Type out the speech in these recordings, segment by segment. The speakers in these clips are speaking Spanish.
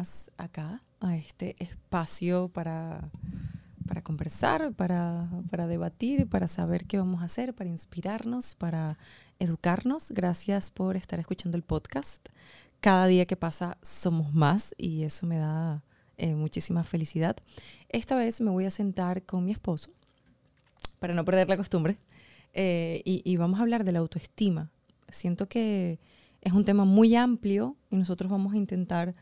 más acá, a este espacio para, para conversar, para, para debatir, para saber qué vamos a hacer, para inspirarnos, para educarnos. Gracias por estar escuchando el podcast. Cada día que pasa somos más y eso me da eh, muchísima felicidad. Esta vez me voy a sentar con mi esposo para no perder la costumbre eh, y vamos a hablar de la autoestima. Siento que es un tema muy amplio y nosotros vamos a intentar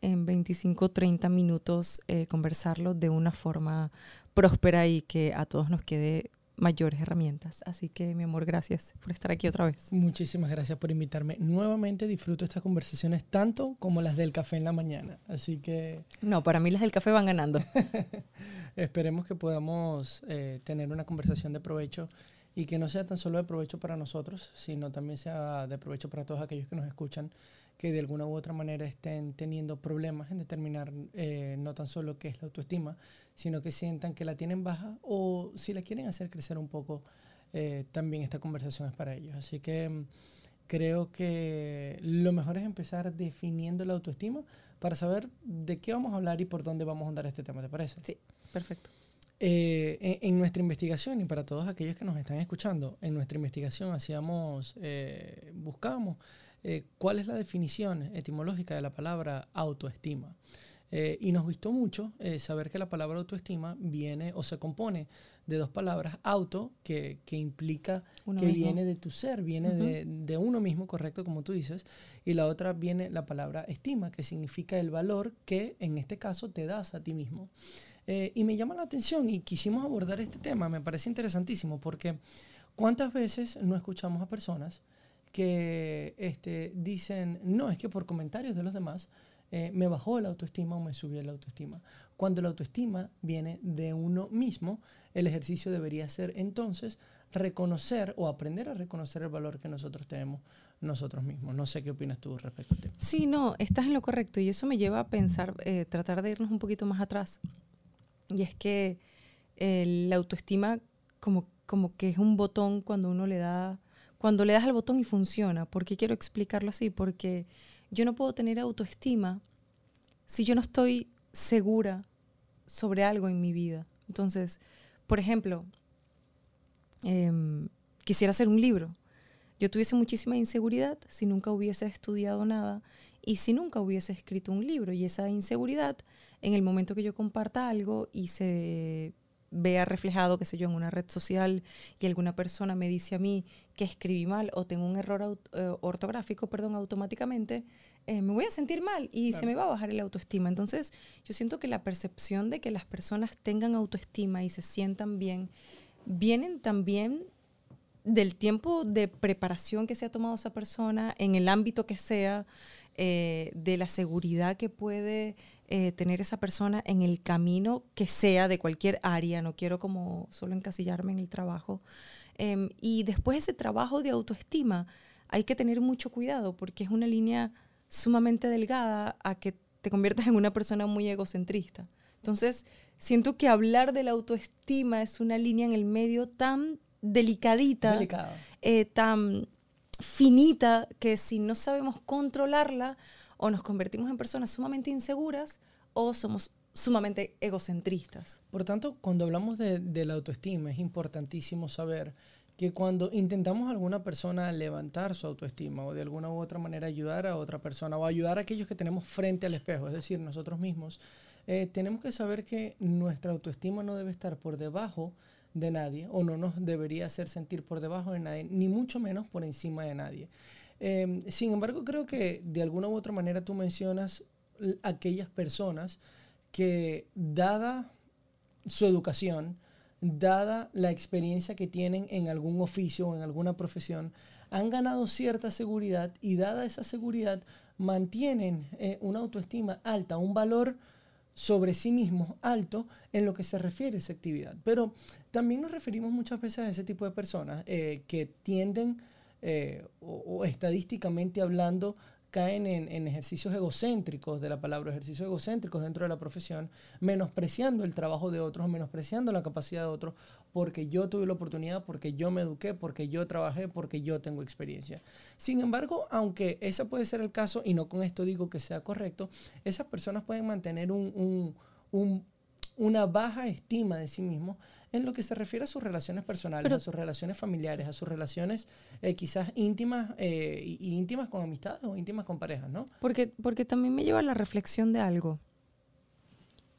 en 25 30 minutos eh, conversarlo de una forma próspera y que a todos nos quede mayores herramientas. Así que, mi amor, gracias por estar aquí otra vez. Muchísimas gracias por invitarme. Nuevamente disfruto estas conversaciones tanto como las del café en la mañana. Así que... No, para mí las del café van ganando. Esperemos que podamos eh, tener una conversación de provecho y que no sea tan solo de provecho para nosotros, sino también sea de provecho para todos aquellos que nos escuchan, que de alguna u otra manera estén teniendo problemas en determinar eh, no tan solo qué es la autoestima, sino que sientan que la tienen baja o si la quieren hacer crecer un poco, eh, también esta conversación es para ellos. Así que mm, creo que lo mejor es empezar definiendo la autoestima para saber de qué vamos a hablar y por dónde vamos a andar este tema, ¿te parece? Sí, perfecto. Eh, en, nuestra investigación, y para todos aquellos que nos están escuchando, en nuestra investigación hacíamos, eh, buscamos eh, cuál es la definición etimológica de la palabra autoestima. y nos gustó mucho saber que la palabra autoestima viene o se compone de dos palabras, auto, que, que implica que viene de tu ser, viene de, de, uno mismo, correcto, como tú dices, y la otra viene la palabra estima, que significa el valor que en este caso te das a ti mismo. Eh, y me llama la atención y quisimos abordar este tema, me parece interesantísimo, porque ¿cuántas veces no escuchamos a personas que este, dicen, no, es que por comentarios de los demás eh, me bajó la autoestima o me subió la autoestima? Cuando la autoestima viene de uno mismo, el ejercicio debería ser entonces reconocer o aprender a reconocer el valor que nosotros tenemos nosotros mismos. No sé qué opinas tú respecto a esto. Sí, no, estás en lo correcto y eso me lleva a pensar, eh, tratar de irnos un poquito más atrás y es que la autoestima como, como que es un botón cuando uno le da, cuando le das al botón y funciona. ¿Por qué quiero explicarlo así? Porque yo no puedo tener autoestima si yo no estoy segura sobre algo en mi vida. Entonces, por ejemplo, em, quisiera hacer un libro. Yo tuviese muchísima inseguridad si nunca hubiese estudiado nada y si nunca hubiese escrito un libro. Y esa inseguridad en el momento que yo comparta algo y se vea reflejado, qué sé yo, en una red social y alguna persona me dice a mí que escribí mal o tengo un error eh, ortográfico, perdón, automáticamente, eh, me voy a sentir mal y se me va a bajar el autoestima. Entonces, yo siento que la percepción de que las personas tengan autoestima y se sientan bien, vienen también del tiempo de preparación que se ha tomado esa persona, en el ámbito que sea, eh, de la seguridad que puede eh, tener esa persona en el camino que sea de cualquier área, no quiero como solo encasillarme en el trabajo. Em, y después ese trabajo de autoestima, hay que tener mucho cuidado porque es una línea sumamente delgada a que te conviertas en una persona muy egocentrista. Entonces, siento que hablar de la autoestima es una línea en el medio tan delicadita, eh, tan finita, que si no sabemos controlarla, o nos convertimos en personas sumamente inseguras o somos sumamente egocentristas. Por tanto, cuando hablamos de, la autoestima, es importantísimo saber que cuando intentamos a alguna persona levantar su autoestima o de alguna u otra manera ayudar a otra persona o ayudar a aquellos que tenemos frente al espejo, es decir, nosotros mismos, eh, tenemos que saber que nuestra autoestima no debe estar por debajo de nadie o no nos debería hacer sentir por debajo de nadie, ni mucho menos por encima de nadie. Em, sin embargo, creo que de alguna u otra manera tú mencionas aquellas personas que, dada su educación, dada la experiencia que tienen en algún oficio o en alguna profesión, han ganado cierta seguridad y dada esa seguridad mantienen eh, una autoestima alta, un valor sobre sí mismos alto en lo que se refiere a esa actividad. Pero también nos referimos muchas veces a ese tipo de personas eh, que tienden eh, o, estadísticamente hablando, caen en, ejercicios egocéntricos de la palabra, ejercicios egocéntricos dentro de la profesión, menospreciando el trabajo de otros, menospreciando la capacidad de otros, porque yo tuve la oportunidad, porque yo me eduqué, porque yo trabajé, porque yo tengo experiencia. Sin embargo, aunque ese puede ser el caso, y no con esto digo que sea correcto, esas personas pueden mantener una baja estima de sí mismos en lo que se refiere a sus relaciones personales, a sus relaciones familiares, a sus relaciones eh, quizás íntimas eh, y, íntimas con amistades o íntimas con parejas, ¿no? Porque, porque también me lleva a la reflexión de algo.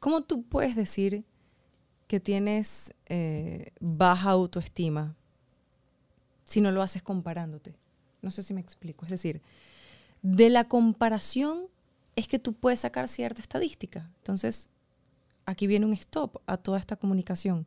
¿Cómo tú puedes decir que tienes eh, baja autoestima si no lo haces comparándote? No sé si me explico. Es decir, de la comparación es que tú puedes sacar cierta estadística. Entonces, aquí viene un stop a toda esta comunicación.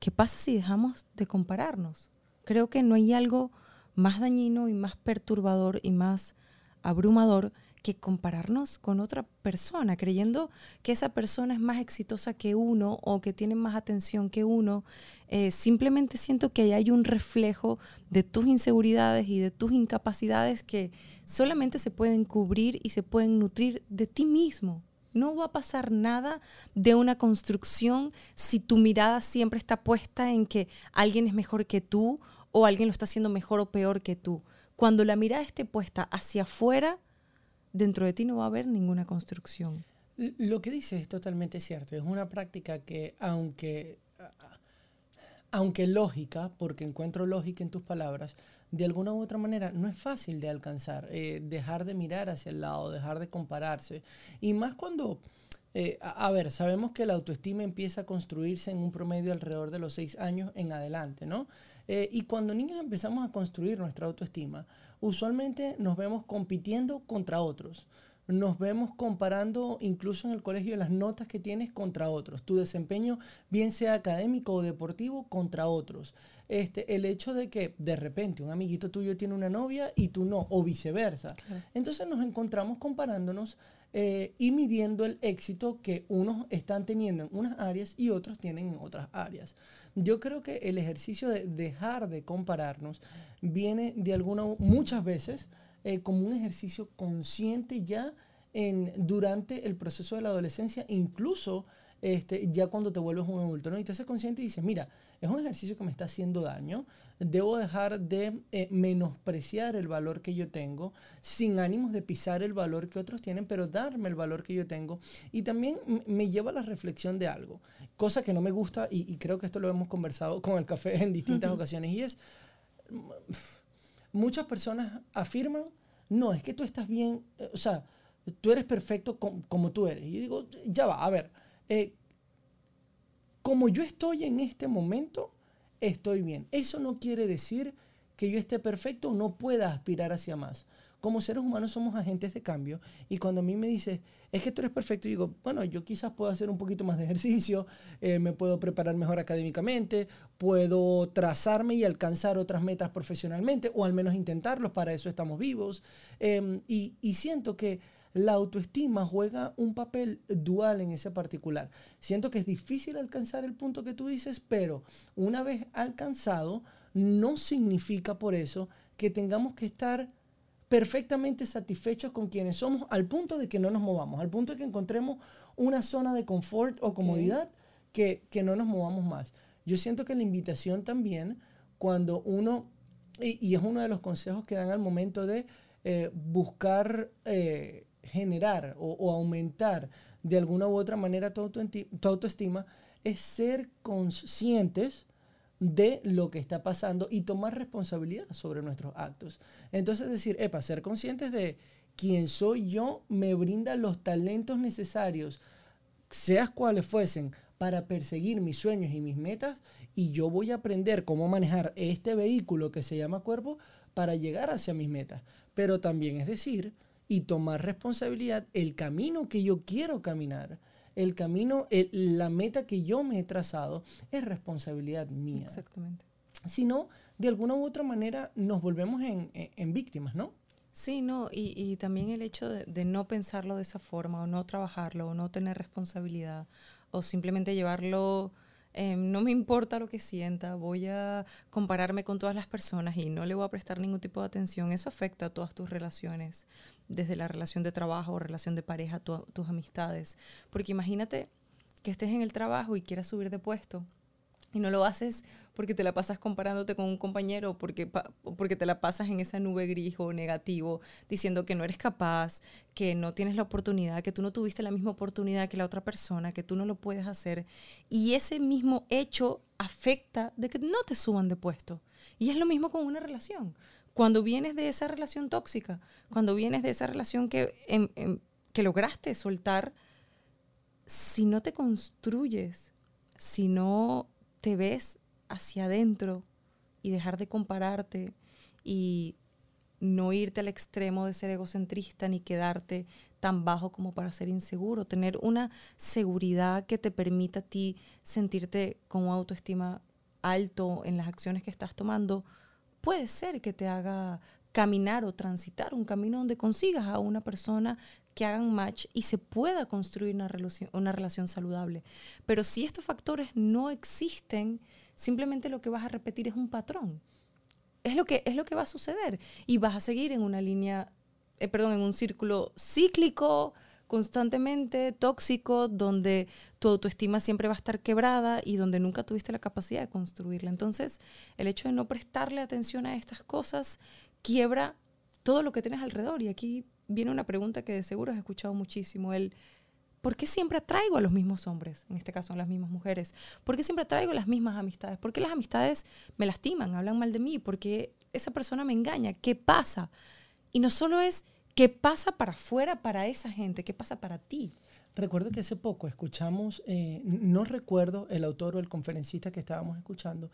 ¿Qué pasa si dejamos de compararnos? Creo que no hay algo más dañino y más perturbador y más abrumador que compararnos con otra persona, creyendo que esa persona es más exitosa que uno o que tiene más atención que uno. Eh, simplemente siento que hay un reflejo de tus inseguridades y de tus incapacidades que solamente se pueden cubrir y se pueden nutrir de ti mismo. No va a pasar nada de una construcción si tu mirada siempre está puesta en que alguien es mejor que tú o alguien lo está haciendo mejor o peor que tú. Cuando la mirada esté puesta hacia afuera, dentro de ti no va a haber ninguna construcción. Lo que dices es totalmente cierto. Es una práctica que, aunque, aunque lógica, porque encuentro lógica en tus palabras, de alguna u otra manera no es fácil de alcanzar, eh, dejar de mirar hacia el lado, dejar de compararse. Y más cuando, eh, a, ver, sabemos que la autoestima empieza a construirse en un promedio alrededor de los seis años en adelante, ¿no? Eh, y cuando niños empezamos a construir nuestra autoestima, usualmente nos vemos compitiendo contra otros nos vemos comparando incluso en el colegio las notas que tienes contra otros, tu desempeño bien sea académico o deportivo contra otros. Este, el hecho de que de repente un amiguito tuyo tiene una novia y tú no, o viceversa. Entonces nos encontramos comparándonos eh, y midiendo el éxito que unos están teniendo en unas áreas y otros tienen en otras áreas. Yo creo que el ejercicio de dejar de compararnos viene de alguna, muchas veces, eh, como un ejercicio consciente ya en, durante el proceso de la adolescencia, incluso este, ya cuando te vuelves un adulto, ¿no? Y te haces consciente y dices, mira, es un ejercicio que me está haciendo daño, debo dejar de eh, menospreciar el valor que yo tengo, sin ánimos de pisar el valor que otros tienen, pero darme el valor que yo tengo. Y también me lleva a la reflexión de algo, cosa que no me gusta, y, y creo que esto lo hemos conversado con el café en distintas ocasiones, y es muchas personas afirman, no, es que tú estás bien, eh, o sea, tú eres perfecto como tú eres. Y yo digo, ya va, a ver, eh, como yo estoy en este momento, estoy bien. Eso no quiere decir que yo esté perfecto o no pueda aspirar hacia más como seres humanos somos agentes de cambio y cuando a mí me dice es que tú eres perfecto, digo, bueno, yo quizás puedo hacer un poquito más de ejercicio, eh, me puedo preparar mejor académicamente, puedo trazarme y alcanzar otras metas profesionalmente, o al menos intentarlos, para eso estamos vivos. Em, y, y siento que la autoestima juega un papel dual en ese particular. Siento que es difícil alcanzar el punto que tú dices, pero una vez alcanzado, no significa por eso que tengamos que estar perfectamente satisfechos con quienes somos al punto de que no nos movamos, al punto de que encontremos una zona de confort o comodidad que, no nos movamos más. Yo siento que la invitación también, cuando uno, y, es uno de los consejos que dan al momento de eh, buscar eh, generar o, o, aumentar de alguna u otra manera tu autoestima, es ser conscientes de lo que está pasando y tomar responsabilidad sobre nuestros actos. Entonces decir, epa, ser conscientes de quién soy yo me brinda los talentos necesarios, seas cuales fuesen, para perseguir mis sueños y mis metas y yo voy a aprender cómo manejar este vehículo que se llama cuerpo para llegar hacia mis metas. Pero también es decir, y tomar responsabilidad el camino que yo quiero caminar el camino, la meta que yo me he trazado es responsabilidad mía. Exactamente. Si no, de alguna u otra manera nos volvemos en, víctimas, ¿no? Sí, no, y, también el hecho de, no pensarlo de esa forma, o no trabajarlo, o no tener responsabilidad, o simplemente llevarlo Em, no me importa lo que sienta, voy a compararme con todas las personas y no le voy a prestar ningún tipo de atención. Eso afecta a todas tus relaciones, desde la relación de trabajo, relación de pareja, tus amistades. Porque imagínate que estés en el trabajo y quieras subir de puesto y no lo haces porque te la pasas comparándote con un compañero, porque, porque te la pasas en esa nube gris o negativo, diciendo que no eres capaz, que no tienes la oportunidad, que tú no tuviste la misma oportunidad que la otra persona, que tú no lo puedes hacer. Y ese mismo hecho afecta de que no te suban de puesto. Y es lo mismo con una relación. Cuando vienes de esa relación tóxica, cuando vienes de esa relación que, que lograste soltar, si no te construyes, si no te ves hacia adentro y dejar de compararte y no irte al extremo de ser egocentrista ni quedarte tan bajo como para ser inseguro, tener una seguridad que te permita a ti sentirte con autoestima alto en las acciones que estás tomando, puede ser que te haga caminar o transitar un camino donde consigas a una persona que hagan match y se pueda construir una relación, una relación saludable. Pero si estos factores no existen, simplemente lo que vas a repetir es un patrón. Es lo que, es lo que va a suceder. Y vas a seguir en una línea, eh, perdón, en un círculo cíclico, constantemente tóxico, donde tu autoestima siempre va a estar quebrada y donde nunca tuviste la capacidad de construirla. Entonces, el hecho de no prestarle atención a estas cosas quiebra todo lo que tienes alrededor. Y aquí viene una pregunta que de seguro has escuchado muchísimo, el ¿por qué siempre atraigo a los mismos hombres? En este caso, a las mismas mujeres. ¿Por qué siempre atraigo las mismas amistades? ¿Por qué las amistades me lastiman, hablan mal de mí? ¿Por qué esa persona me engaña? ¿Qué pasa? Y no solo es qué pasa para afuera para esa gente, qué pasa para ti. Recuerdo que hace poco escuchamos, eh, no recuerdo el autor o el conferencista que estábamos escuchando,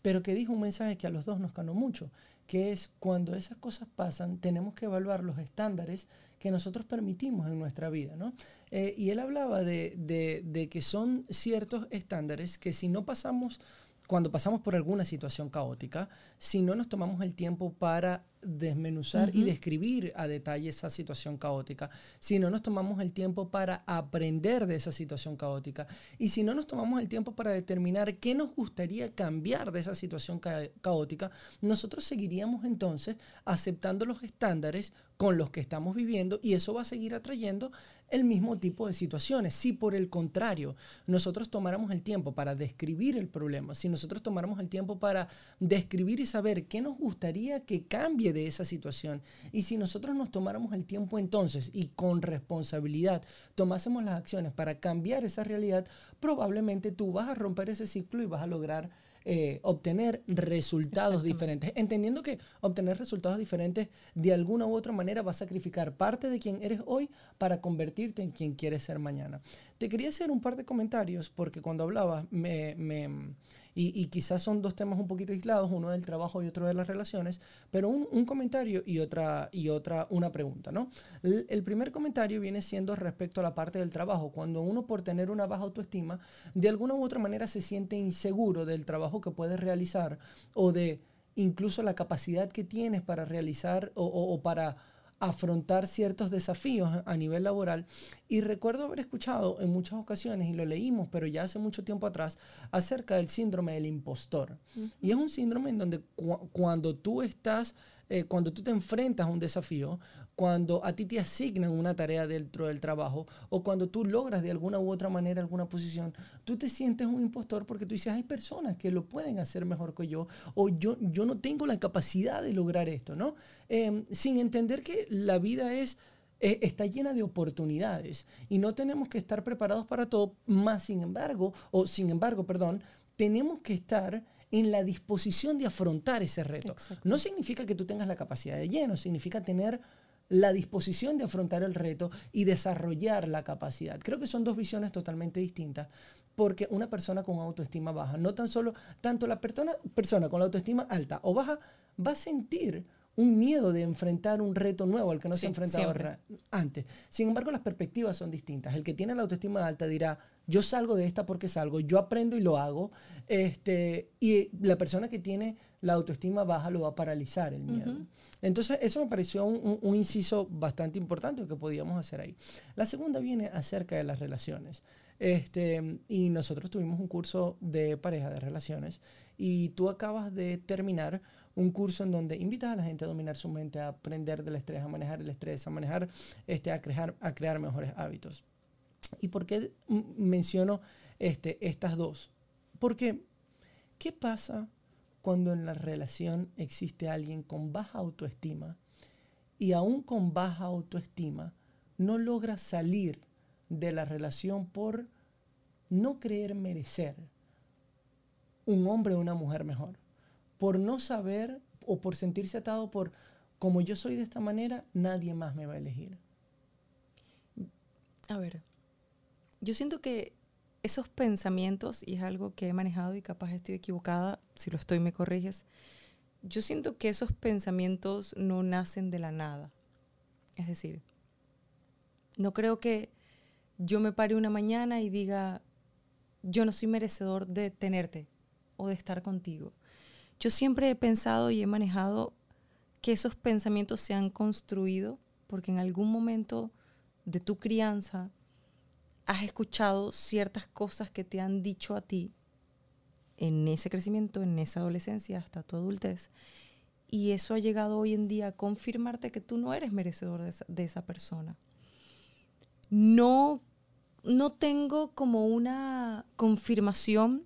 pero que dijo un mensaje que a los dos nos ganó mucho que es cuando esas cosas pasan, tenemos que evaluar los estándares que nosotros permitimos en nuestra vida. ¿no? Eh, y él hablaba de, de, de, que son ciertos estándares que si no pasamos, cuando pasamos por alguna situación caótica, si no nos tomamos el tiempo para desmenuzar y describir a detalle esa situación caótica, si no nos tomamos el tiempo para aprender de esa situación caótica y si no nos tomamos el tiempo para determinar qué nos gustaría cambiar de esa situación caótica, nosotros seguiríamos entonces aceptando los estándares con los que estamos viviendo y eso va a seguir atrayendo el mismo tipo de situaciones. Si por el contrario nosotros tomáramos el tiempo para describir el problema, si nosotros tomáramos el tiempo para describir y saber qué nos gustaría que cambie de esa situación. Y si nosotros nos tomáramos el tiempo entonces y con responsabilidad tomásemos las acciones para cambiar esa realidad, probablemente tú vas a romper ese ciclo y vas a lograr eh, obtener resultados diferentes. Entendiendo que obtener resultados diferentes de alguna u otra manera va a sacrificar parte de quien eres hoy para convertirte en quien quieres ser mañana. Te quería hacer un par de comentarios porque cuando hablabas me, me y, quizás son dos temas un poquito aislados, uno del trabajo y otro de las relaciones, pero un, comentario y otra, y otra, una pregunta, ¿no? El, primer comentario viene siendo respecto a la parte del trabajo, cuando uno por tener una baja autoestima, de alguna u otra manera se siente inseguro del trabajo que puede realizar o de incluso la capacidad que tienes para realizar o para afrontar ciertos desafíos a nivel laboral. Y recuerdo haber escuchado en muchas ocasiones, y lo leímos, pero ya hace mucho tiempo atrás, acerca del síndrome del impostor. Y es un síndrome en donde cuando tú estás eh, cuando tú te enfrentas a un desafío, cuando a ti te asignan una tarea dentro del trabajo o cuando tú logras de alguna u otra manera alguna posición, tú te sientes un impostor porque tú dices, hay personas que lo pueden hacer mejor que yo o yo, yo no tengo la capacidad de lograr esto, ¿no? Em, sin entender que la vida es... Eh, está llena de oportunidades y no tenemos que estar preparados para todo, más sin embargo, o sin embargo, perdón, tenemos que estar en la disposición de afrontar ese reto. No significa que tú tengas la capacidad de lleno, significa tener la disposición de afrontar el reto y desarrollar la capacidad. Creo que son dos visiones totalmente distintas, porque una persona con autoestima baja, no tan solo, tanto la persona, persona con la autoestima alta o baja, va a sentir un miedo de enfrentar un reto nuevo al que no se ha enfrentado antes. Sin embargo, las perspectivas son distintas. El que tiene la autoestima alta dirá, yo salgo de esta porque salgo, yo aprendo y lo hago. Este, y la persona que tiene la autoestima baja lo va a paralizar el miedo. Entonces, eso me pareció un, inciso bastante importante que podíamos hacer ahí. La segunda viene acerca de las relaciones. Este, y nosotros tuvimos un curso de pareja, de relaciones, y tú acabas de terminar un curso en donde invitas a la gente a dominar su mente, a aprender del estrés, a manejar el estrés, a manejar, este, a crear, a crear mejores hábitos. ¿Y por qué menciono este, estas dos? Porque, ¿qué pasa cuando en la relación existe alguien con baja autoestima y aún con baja autoestima no logra salir de la relación por no creer merecer un hombre o una mujer mejor? Por no saber o por sentirse atado por, como yo soy de esta manera, nadie más me va a elegir. A ver, yo siento que esos pensamientos, y es algo que he manejado y capaz estoy equivocada, si lo estoy me corriges, yo siento que esos pensamientos no nacen de la nada. Es decir, no creo que yo me pare una mañana y diga, yo no soy merecedor de tenerte o de estar contigo. Yo siempre he pensado y he manejado que esos pensamientos se han construido porque en algún momento de tu crianza has escuchado ciertas cosas que te han dicho a ti en ese crecimiento, en esa adolescencia, hasta tu adultez. Y eso ha llegado hoy en día a confirmarte que tú no eres merecedor de esa, persona. No, no tengo como una confirmación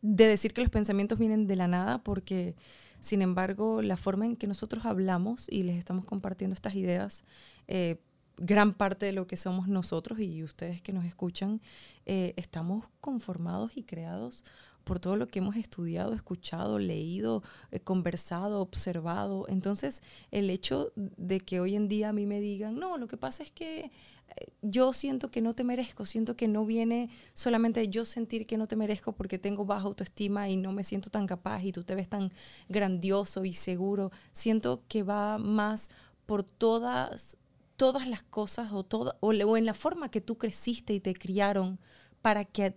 de decir que los pensamientos vienen de la nada, porque sin embargo la forma en que nosotros hablamos y les estamos compartiendo estas ideas eh, gran parte de lo que somos nosotros y ustedes que nos escuchan, eh, estamos conformados y creados por todo lo que hemos estudiado, escuchado, leído, eh, conversado, observado. Entonces, el hecho de que hoy en día a mí me digan, no, lo que pasa es que eh, yo siento que no te merezco, siento que no viene solamente yo sentir que no te merezco porque tengo baja autoestima y no me siento tan capaz y tú te ves tan grandioso y seguro. Siento que va más por todas todas las cosas o, toda, o, en la forma que tú creciste y te criaron para que,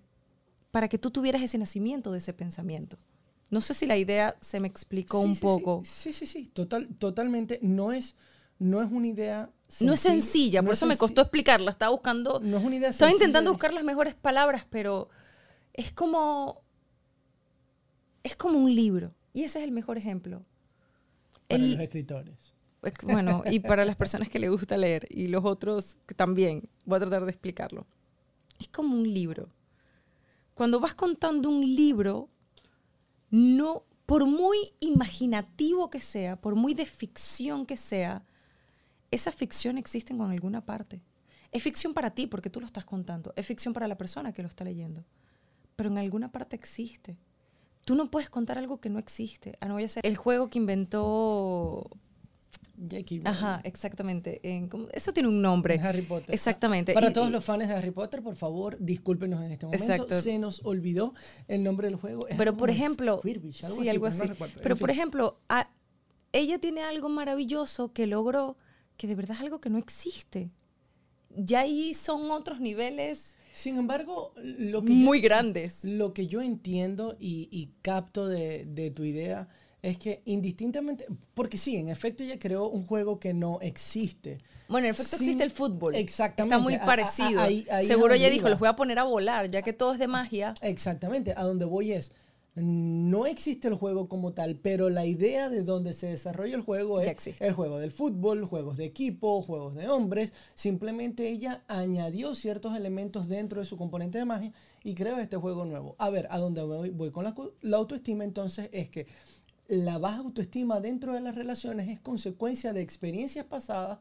para que tú tuvieras ese nacimiento de ese pensamiento. No sé si la idea se me explicó un poco. Sí, sí, sí, Total, totalmente. No es, no es una idea no es sencilla, por eso me costó explicarla. Estaba buscando. No es una idea Estaba intentando buscar las mejores palabras, pero es como. Es como un libro. Y ese es el mejor ejemplo. Para los escritores. Bueno, y para las personas que le gusta leer y los otros también, voy a tratar de explicarlo. Es como un libro. Cuando vas contando un libro, no, por muy imaginativo que sea, por muy de ficción que sea, esa ficción existe en alguna parte. Es ficción para ti porque tú lo estás contando. Es ficción para la persona que lo está leyendo. Pero en alguna parte existe. Tú no puedes contar algo que no existe. Ah, no voy a hacer el juego que inventó Jackie Ajá, exactamente. eso tiene un nombre. Harry Potter. Exactamente. Para todos los fans de Harry Potter, por favor, discúlpenos en este momento. Se nos olvidó el nombre del juego. pero por ejemplo, sí, algo así. pero por ejemplo, ella tiene algo maravilloso que logró que de verdad es algo que no existe. Ya ahí son otros niveles. Sin embargo, lo que muy grandes. Lo que yo entiendo y, capto de, de tu idea es que indistintamente, porque sí, en efecto ella creó un juego que no existe. Bueno, en efecto existe el fútbol. Exactamente. Está muy parecido. Seguro ella dijo, los voy a poner a volar, ya que todo es de magia. Exactamente, a donde voy es, no existe el juego como tal, pero la idea de donde se desarrolla el juego es el juego del fútbol, juegos de equipo, juegos de hombres. Simplemente ella añadió ciertos elementos dentro de su componente de magia y creó este juego nuevo. A ver, a donde voy, con la, la autoestima entonces es que la baja autoestima dentro de las relaciones es consecuencia de experiencias pasadas,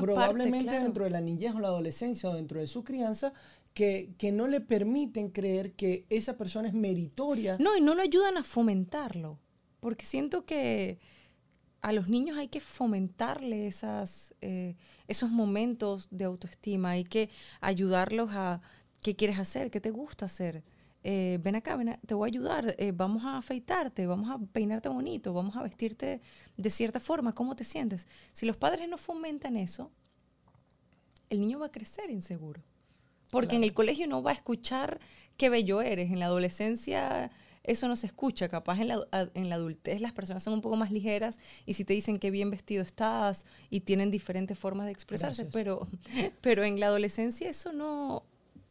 probablemente dentro de la niñez o la adolescencia o dentro de su crianza, que, que, no le permiten creer que esa persona es meritoria. No, y no lo ayudan a fomentarlo, porque siento que a los niños hay que fomentarle esas, eh, esos momentos de autoestima, hay que ayudarlos a qué quieres hacer, qué te gusta hacer. Eh, ven acá, ven te voy a ayudar, eh, vamos a afeitarte, vamos a peinarte bonito, vamos a vestirte de cierta forma, ¿cómo te sientes? Si los padres no fomentan eso, el niño va a crecer inseguro. Porque en el colegio no va a escuchar qué bello eres, en la adolescencia eso no se escucha, capaz en la, en la adultez las personas son un poco más ligeras y si te dicen qué bien vestido estás y tienen diferentes formas de expresarse, pero, pero en la adolescencia eso no,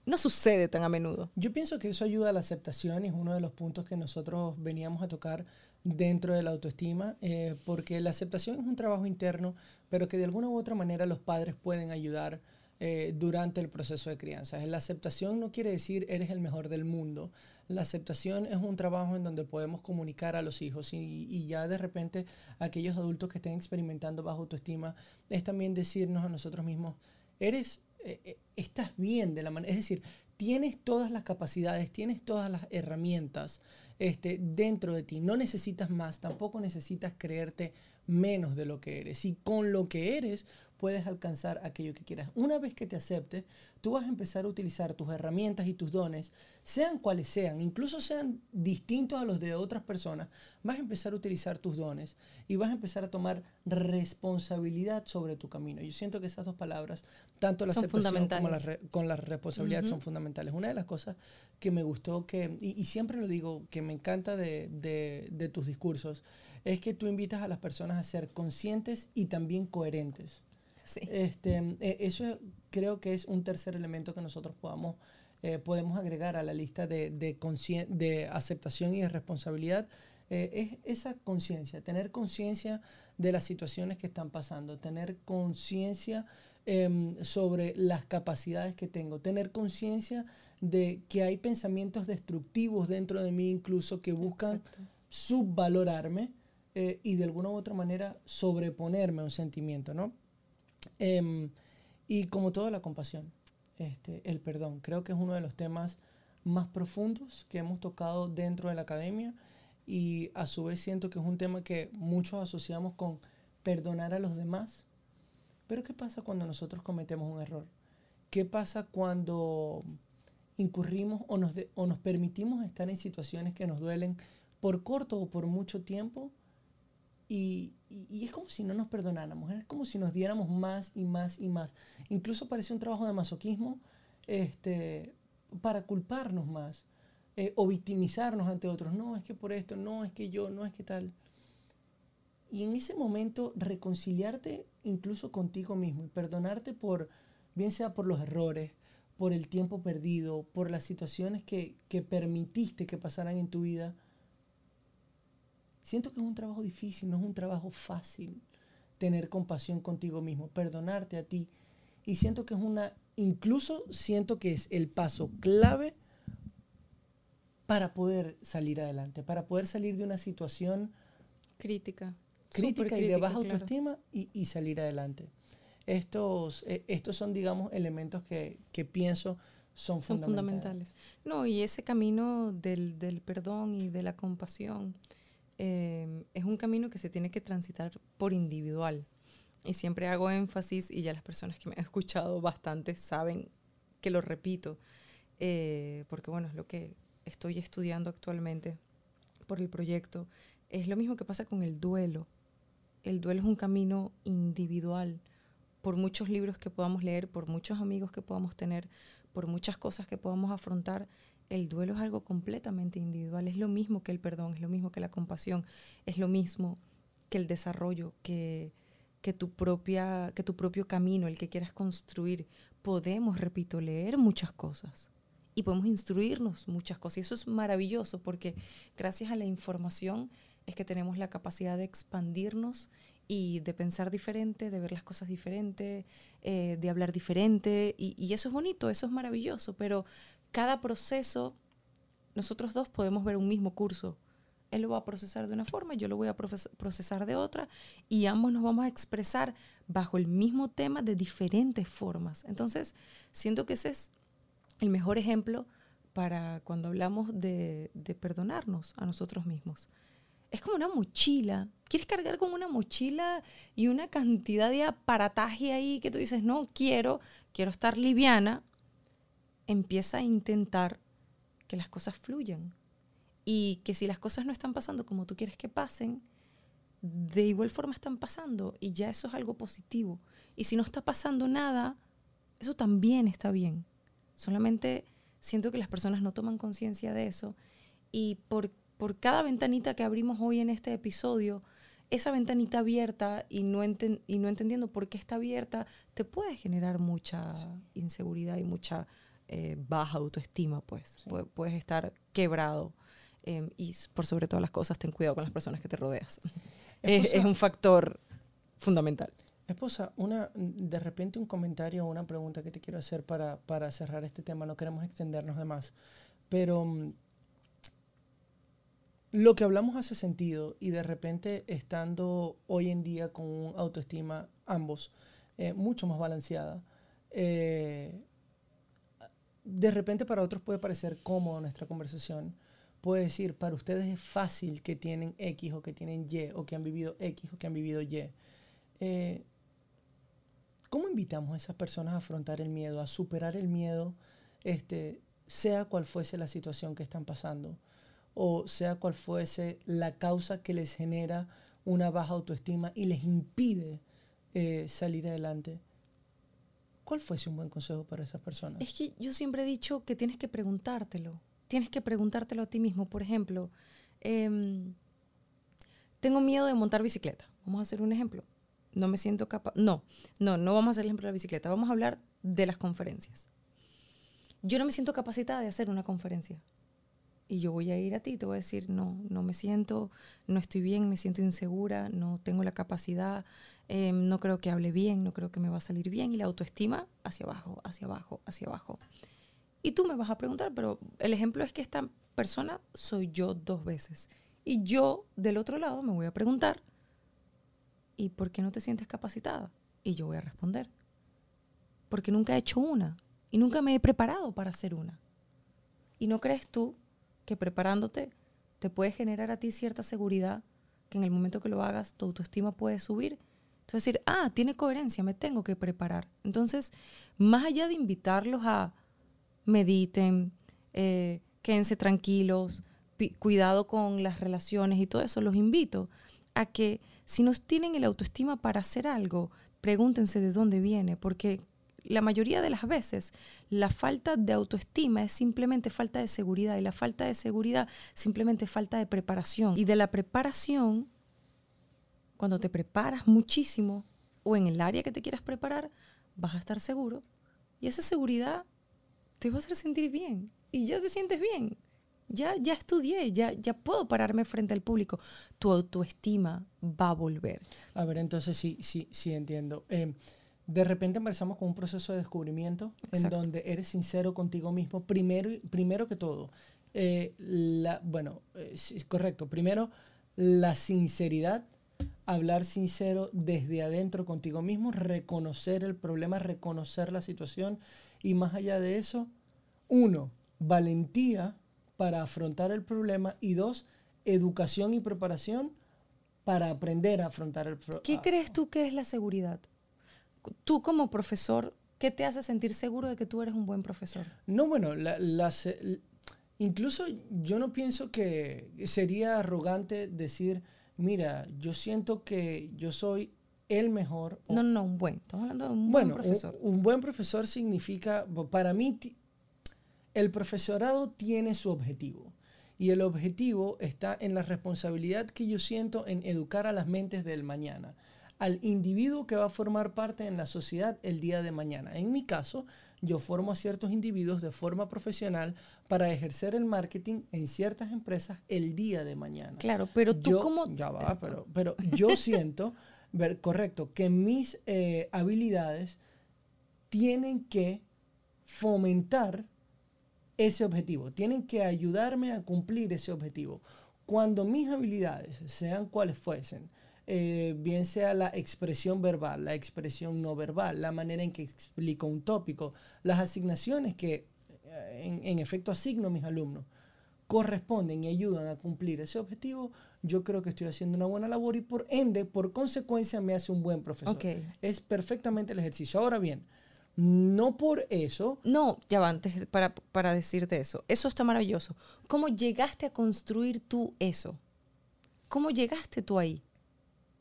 no sucede tan a menudo. Yo pienso que eso ayuda a la aceptación y es uno de los puntos que nosotros veníamos a tocar dentro de la autoestima, eh, porque la aceptación es un trabajo interno, pero que de alguna u otra manera los padres pueden ayudar eh, durante el proceso de crianza. La aceptación no quiere decir eres el mejor del mundo. La aceptación es un trabajo en donde podemos comunicar a los hijos y, ya de repente aquellos adultos que estén experimentando bajo autoestima es también decirnos a nosotros mismos, eres eh, eh, estás bien de la manera, es decir, tienes todas las capacidades, tienes todas las herramientas este, dentro de ti, no necesitas más, tampoco necesitas creerte menos de lo que eres. Y con lo que eres puedes alcanzar aquello que quieras. Una vez que te aceptes, tú vas a empezar a utilizar tus herramientas y tus dones, sean cuales sean, incluso sean distintos a los de otras personas, vas a empezar a utilizar tus dones y vas a empezar a tomar responsabilidad sobre tu camino. Yo siento que esas dos palabras, tanto la aceptación como la con la responsabilidad, son fundamentales. Una de las cosas que me gustó, que, y, siempre lo digo, que me encanta de, de, de tus discursos, es que tú invitas a las personas a ser conscientes y también coherentes. Este, e, eso creo que es un tercer elemento que nosotros podamos, eh, podemos agregar a la lista de, de, de aceptación y de responsabilidad. Eh, es esa conciencia, tener conciencia de las situaciones que están pasando, tener conciencia em, sobre las capacidades que tengo, tener conciencia de que hay pensamientos destructivos dentro de mí incluso que buscan subvalorarme eh, y de alguna u otra manera sobreponerme a un sentimiento, ¿no? Em, y como todo, la compasión, este, el perdón. Creo que es uno de los temas más profundos que hemos tocado dentro de la academia y a su vez siento que es un tema que muchos asociamos con perdonar a los demás. Pero ¿qué pasa cuando nosotros cometemos un error? ¿Qué pasa cuando incurrimos o nos, o nos permitimos estar en situaciones que nos duelen por corto o por mucho tiempo? Y, es como si no nos perdonáramos, es como si nos diéramos más y más y más. Incluso parece un trabajo de masoquismo este, para culparnos más eh, o victimizarnos ante otros. No, es que por esto, no, es que yo, no es que tal. Y en ese momento reconciliarte incluso contigo mismo y perdonarte por, bien sea por los errores, por el tiempo perdido, por las situaciones que, que permitiste que pasaran en tu vida Siento que es un trabajo difícil, no es un trabajo fácil tener compasión contigo mismo, perdonarte a ti. Y siento que es una, incluso siento que es el paso clave para poder salir adelante, para poder salir de una situación crítica. Crítica y de baja autoestima y, salir adelante. Estos, eh, estos son, digamos, elementos que, pienso son, son fundamentales. No, y ese camino del, del perdón y de la compasión Em, es un camino que se tiene que transitar por individual. Y siempre hago énfasis, y ya las personas que me han escuchado bastante saben que lo repito, eh, porque bueno, es lo que estoy estudiando actualmente por el proyecto. Es lo mismo que pasa con el duelo. El duelo es un camino individual. Por muchos libros que podamos leer, por muchos amigos que podamos tener, por muchas cosas que podamos afrontar, el duelo es algo completamente individual, es lo mismo que el perdón, es lo mismo que la compasión, es lo mismo que el desarrollo, que, que, tu, propia, que tu propio camino, el que quieras construir. Podemos, repito, leer muchas cosas y podemos instruirnos muchas cosas. Y eso es maravilloso porque gracias a la información es que tenemos la capacidad de expandirnos y de pensar diferente, de ver las cosas diferente, eh, de hablar diferente. Y, y, eso es bonito, eso es maravilloso, pero cada proceso, nosotros dos podemos ver un mismo curso. Él lo va a procesar de una forma, yo lo voy a procesar de otra, y ambos nos vamos a expresar bajo el mismo tema de diferentes formas. Entonces, siento que ese es el mejor ejemplo para cuando hablamos de, perdonarnos a nosotros mismos. Es como una mochila. ¿Quieres cargar con una mochila y una cantidad de aparataje ahí que tú dices, no quiero, quiero estar liviana? Empieza a intentar que las cosas fluyan y que si las cosas no están pasando como tú quieres que pasen, de igual forma están pasando y ya eso es algo positivo. Y si no está pasando nada, eso también está bien. Solamente siento que las personas no toman conciencia de eso y por, por cada ventanita que abrimos hoy en este episodio, esa ventanita abierta y no, y no entendiendo por qué está abierta, te puede generar mucha inseguridad y mucha eh, baja autoestima, pues. Puedes estar quebrado. Em, y por sobre todas las cosas, ten cuidado con las personas que te rodeas. es, es, un factor fundamental. Esposa, una, de repente un comentario o una pregunta que te quiero hacer para, para cerrar este tema. No queremos extendernos de más. Pero mm, lo que hablamos hace sentido y de repente estando hoy en día con un autoestima ambos eh, mucho más balanceada, eh, de repente para otros puede parecer cómodo nuestra conversación. Puede decir, para ustedes es fácil que tienen X o que tienen Y o que han vivido X o que han vivido Y. Eh, ¿Cómo invitamos a esas personas a afrontar el miedo, a superar el miedo, este, sea cual fuese la situación que están pasando o sea cual fuese la causa que les genera una baja autoestima y les impide eh, salir adelante? ¿Cuál fuese un buen consejo para esas personas? Es que yo siempre he dicho que tienes que preguntártelo. Tienes que preguntártelo a ti mismo. Por ejemplo, em, tengo miedo de montar bicicleta. Vamos a hacer un ejemplo no me siento capaz. No, no, no vamos a hacer el ejemplo de la bicicleta, vamos a hablar de las conferencias. Yo no me siento capacitada de hacer una conferencia. Y yo voy a ir a ti y te voy a decir, no, no me siento, no estoy bien, me siento insegura, no tengo la capacidad, em, no creo que hable bien, no creo que me va a salir bien. Y la autoestima hacia abajo, hacia abajo, hacia abajo. Y tú me vas a preguntar, pero el ejemplo es que esta persona soy yo dos veces. Y yo del otro lado me voy a preguntar, ¿y por qué no te sientes capacitada? Y yo voy a responder, porque nunca he hecho una y nunca me he preparado para hacer una. ¿Y no crees tú que preparándote te puede generar a ti cierta seguridad que en el momento que lo hagas tu autoestima puede subir? Entonces decir, ah, tiene coherencia, me tengo que preparar. Entonces, más allá de invitarlos a mediten, eh, quédense tranquilos, cuidado con las relaciones y todo eso, los invito a que si no tienen el autoestima para hacer algo, pregúntense de dónde viene, porque la mayoría de las veces la falta de autoestima es simplemente falta de seguridad y la falta de seguridad simplemente falta de preparación. Y de la preparación, cuando te preparas muchísimo o en el área que te quieras preparar, vas a estar seguro y esa seguridad te va a hacer sentir bien y ya te sientes bien ya, ya estudié, ya, ya puedo pararme frente al público. Tu autoestima va a volver. A ver, entonces sí, sí, sí entiendo. Em, de repente empezamos con un proceso de descubrimiento en donde eres sincero contigo mismo, primero, primero que todo. Eh, la, bueno, es eh, correcto. Primero, la sinceridad, hablar sincero desde adentro contigo mismo, reconocer el problema, reconocer la situación y más allá de eso, uno, valentía para afrontar el problema y dos, educación y preparación para aprender a afrontar el problema. ¿Qué crees tú que es la seguridad? Tú como profesor, ¿qué te hace sentir seguro de que tú eres un buen profesor? No, bueno, incluso yo no pienso que sería arrogante decir, mira, yo siento que yo soy el mejor. No, no, un buen. Estamos hablando de un buen profesor. un buen profesor significa, para mí, el profesorado tiene su objetivo y el objetivo está en la responsabilidad que yo siento en educar a las mentes del mañana, al individuo que va a formar parte en la sociedad el día de mañana. En mi caso, yo formo a ciertos individuos de forma profesional para ejercer el marketing en ciertas empresas el día de mañana. Claro, pero tú como... Ya va, pero, pero yo siento, ver, correcto, que mis eh, habilidades tienen que fomentar ese objetivo, tienen que ayudarme a cumplir ese objetivo. Cuando mis habilidades, sean cuales fuesen, eh, bien sea la expresión verbal, la expresión no verbal, la manera en que explico un tópico, las asignaciones que eh, en, en, efecto asigno a mis alumnos, corresponden y ayudan a cumplir ese objetivo, yo creo que estoy haciendo una buena labor y por ende, por consecuencia, me hace un buen profesor. Es perfectamente el ejercicio. Ahora bien, no por eso. No, ya va, antes para, para decirte eso. Eso está maravilloso. ¿Cómo llegaste a construir tú eso? ¿Cómo llegaste tú ahí?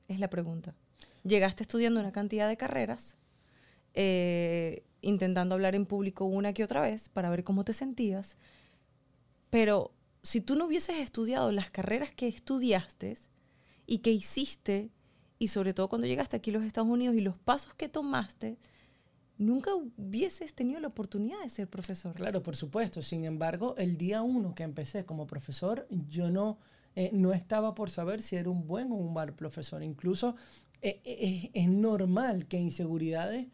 Es la pregunta. Llegaste estudiando una cantidad de carreras, eh, intentando hablar en público una que otra vez para ver cómo te sentías, pero si tú no hubieses estudiado las carreras que estudiaste y que hiciste, y sobre todo cuando llegaste aquí a los Estados Unidos y los pasos que tomaste, nunca hubieses tenido la oportunidad de ser profesor. Claro, por supuesto. Sin embargo, el día uno que empecé como profesor, yo no, eh, no estaba por saber si era un buen o un mal profesor. Incluso eh, eh, es normal que inseguridades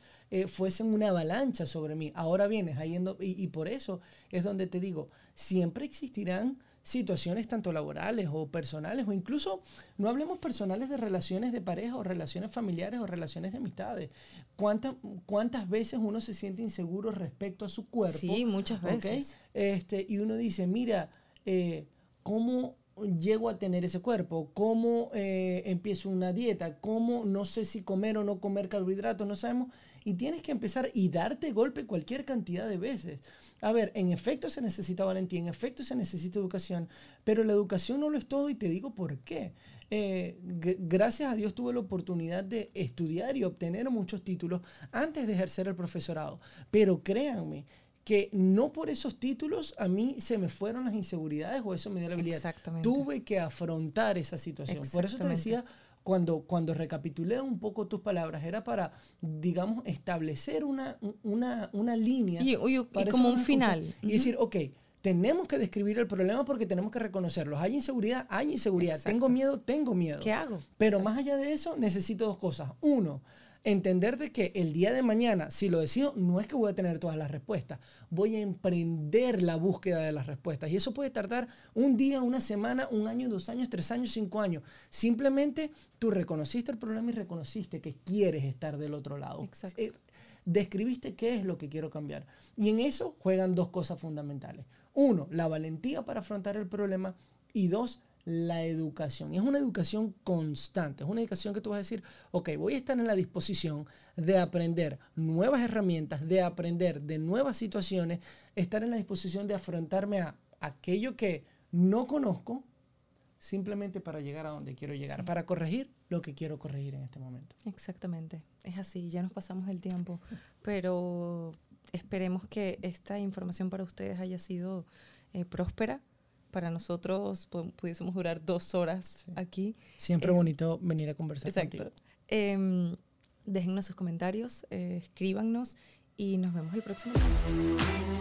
fuesen una avalancha sobre mí. Ahora vienes yendo, y, y por eso es donde te digo, siempre existirán situaciones tanto laborales o personales o incluso no hablemos personales de relaciones de pareja o relaciones familiares o relaciones de amistades. ¿Cuántas, cuántas veces uno se siente inseguro respecto a su cuerpo? Sí, muchas veces. Este, y uno dice, mira, eh, ¿cómo llego a tener ese cuerpo? ¿Cómo eh, empiezo una dieta? ¿Cómo no sé si comer o no comer carbohidratos? No sabemos. Y tienes que empezar y darte golpe cualquier cantidad de veces. A ver, en efecto se necesita valentía, en efecto se necesita educación, pero la educación no lo es todo y te digo por qué. Eh, gracias a Dios tuve la oportunidad de estudiar y obtener muchos títulos antes de ejercer el profesorado. Pero créanme que no por esos títulos a mí se me fueron las inseguridades o eso me dio la habilidad. Exactamente. Tuve que afrontar esa situación. Por eso te decía, cuando, cuando recapitulé un poco tus palabras, era para, digamos, establecer una, una, una línea. Y, como un final. Y decir, ok, tenemos que describir el problema porque tenemos que reconocerlo. Hay inseguridad, hay inseguridad. Tengo miedo, tengo miedo. ¿Qué hago? Pero más allá de eso, necesito dos cosas. Uno, entender de que el día de mañana, si lo decido, no es que voy a tener todas las respuestas, voy a emprender la búsqueda de las respuestas. Y eso puede tardar un día, una semana, un año, dos años, tres años, cinco años. Simplemente tú reconociste el problema y reconociste que quieres estar del otro lado. Eh, describiste qué es lo que quiero cambiar. Y en eso juegan dos cosas fundamentales. Uno, la valentía para afrontar el problema. Y dos, la educación. Y es una educación constante, es una educación que tú vas a decir, ok, voy a estar en la disposición de aprender nuevas herramientas, de aprender de nuevas situaciones, estar en la disposición de afrontarme a aquello que no conozco, simplemente para llegar a donde quiero llegar, para corregir lo que quiero corregir en este momento. Exactamente, es así, ya nos pasamos el tiempo, pero esperemos que esta información para ustedes haya sido eh, próspera para nosotros pudiésemos durar dos horas aquí. Siempre eh, bonito venir a conversar exacto. Eh, déjennos sus comentarios, escríbanos y nos vemos el próximo lunes.